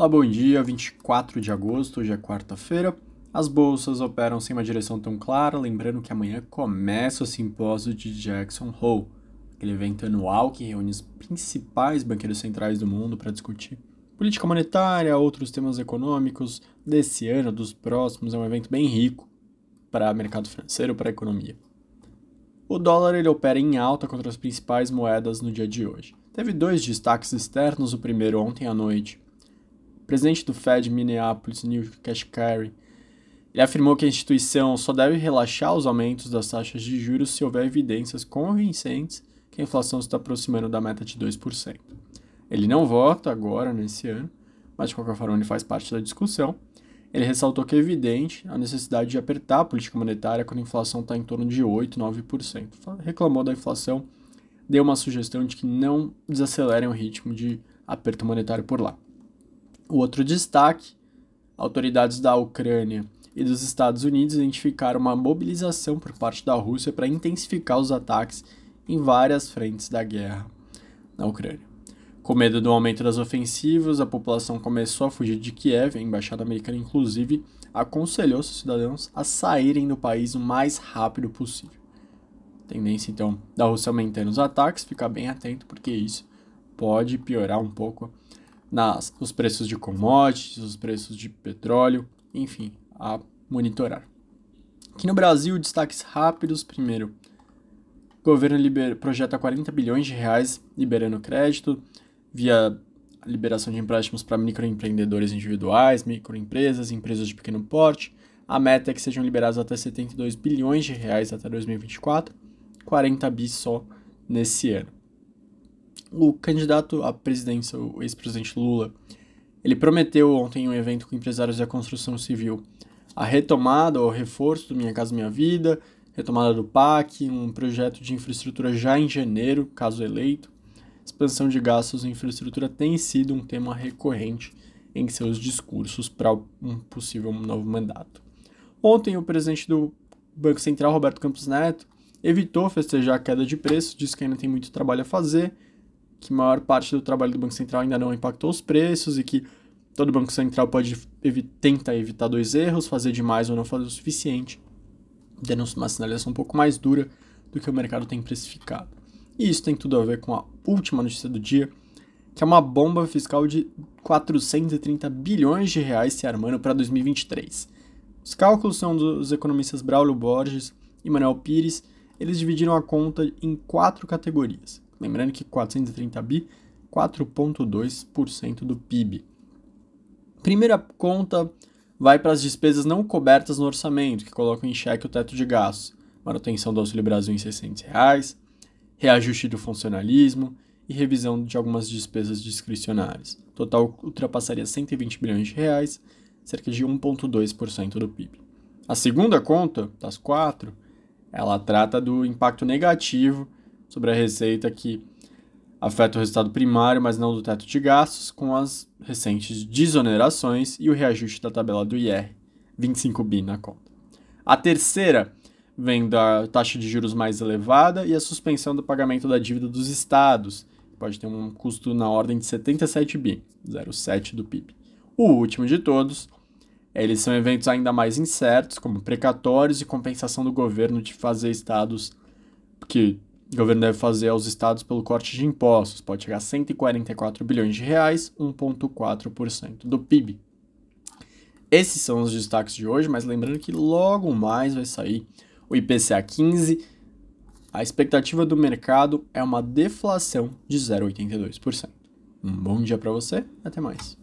Olá, bom dia, 24 de agosto, hoje é quarta-feira. As bolsas operam sem uma direção tão clara, lembrando que amanhã começa o simpósio de Jackson Hole, aquele evento anual que reúne os principais banqueiros centrais do mundo para discutir política monetária, outros temas econômicos desse ano, dos próximos. É um evento bem rico para o mercado financeiro, para a economia. O dólar ele opera em alta contra as principais moedas no dia de hoje. Teve dois destaques externos, o primeiro ontem à noite presidente do Fed Minneapolis, Neil Kashkari, ele afirmou que a instituição só deve relaxar os aumentos das taxas de juros se houver evidências convincentes que a inflação está aproximando da meta de 2%. Ele não vota agora, nesse ano, mas de qualquer forma ele faz parte da discussão. Ele ressaltou que é evidente a necessidade de apertar a política monetária quando a inflação está em torno de 8, 9%. Reclamou da inflação, deu uma sugestão de que não desacelerem o ritmo de aperto monetário por lá. O outro destaque: autoridades da Ucrânia e dos Estados Unidos identificaram uma mobilização por parte da Rússia para intensificar os ataques em várias frentes da guerra na Ucrânia. Com medo do aumento das ofensivas, a população começou a fugir de Kiev. A embaixada americana, inclusive, aconselhou seus cidadãos a saírem do país o mais rápido possível. Tendência, então, da Rússia aumentando os ataques, ficar bem atento, porque isso pode piorar um pouco nas, os preços de commodities, os preços de petróleo, enfim, a monitorar. Aqui no Brasil, destaques rápidos. Primeiro, o governo liber, projeta 40 bilhões de reais liberando crédito via liberação de empréstimos para microempreendedores individuais, microempresas, empresas de pequeno porte. A meta é que sejam liberados até 72 bilhões de reais até 2024, 40 bis só nesse ano o candidato à presidência, o ex-presidente Lula, ele prometeu ontem em um evento com empresários da construção civil a retomada ou reforço do Minha Casa Minha Vida, retomada do PAC, um projeto de infraestrutura já em janeiro, caso eleito. Expansão de gastos em infraestrutura tem sido um tema recorrente em seus discursos para um possível novo mandato. Ontem, o presidente do Banco Central, Roberto Campos Neto, evitou festejar a queda de preços, disse que ainda tem muito trabalho a fazer que maior parte do trabalho do Banco Central ainda não impactou os preços e que todo Banco Central pode evi tentar evitar dois erros, fazer demais ou não fazer o suficiente, dando uma sinalização um pouco mais dura do que o mercado tem precificado. E isso tem tudo a ver com a última notícia do dia, que é uma bomba fiscal de 430 bilhões de reais se armando para 2023. Os cálculos são dos economistas Braulio Borges e Manuel Pires. Eles dividiram a conta em quatro categorias. Lembrando que 430 bi, 4,2% do PIB. Primeira conta vai para as despesas não cobertas no orçamento, que colocam em xeque o teto de gastos, manutenção do Auxílio Brasil em 600 reais, reajuste do funcionalismo e revisão de algumas despesas discricionárias. O total ultrapassaria 120 bilhões de reais, cerca de 1,2% do PIB. A segunda conta, das quatro, ela trata do impacto negativo sobre a receita que afeta o resultado primário, mas não do teto de gastos, com as recentes desonerações e o reajuste da tabela do IR, 25 bi na conta. A terceira vem da taxa de juros mais elevada e a suspensão do pagamento da dívida dos estados, pode ter um custo na ordem de 77 bi, 0,7 do PIB. O último de todos, eles são eventos ainda mais incertos, como precatórios e compensação do governo de fazer estados que o governo deve fazer aos estados pelo corte de impostos. Pode chegar a 144 bilhões de reais, 1,4% do PIB. Esses são os destaques de hoje, mas lembrando que logo mais vai sair o IPCA 15. A expectativa do mercado é uma deflação de 0,82%. Um bom dia para você, até mais.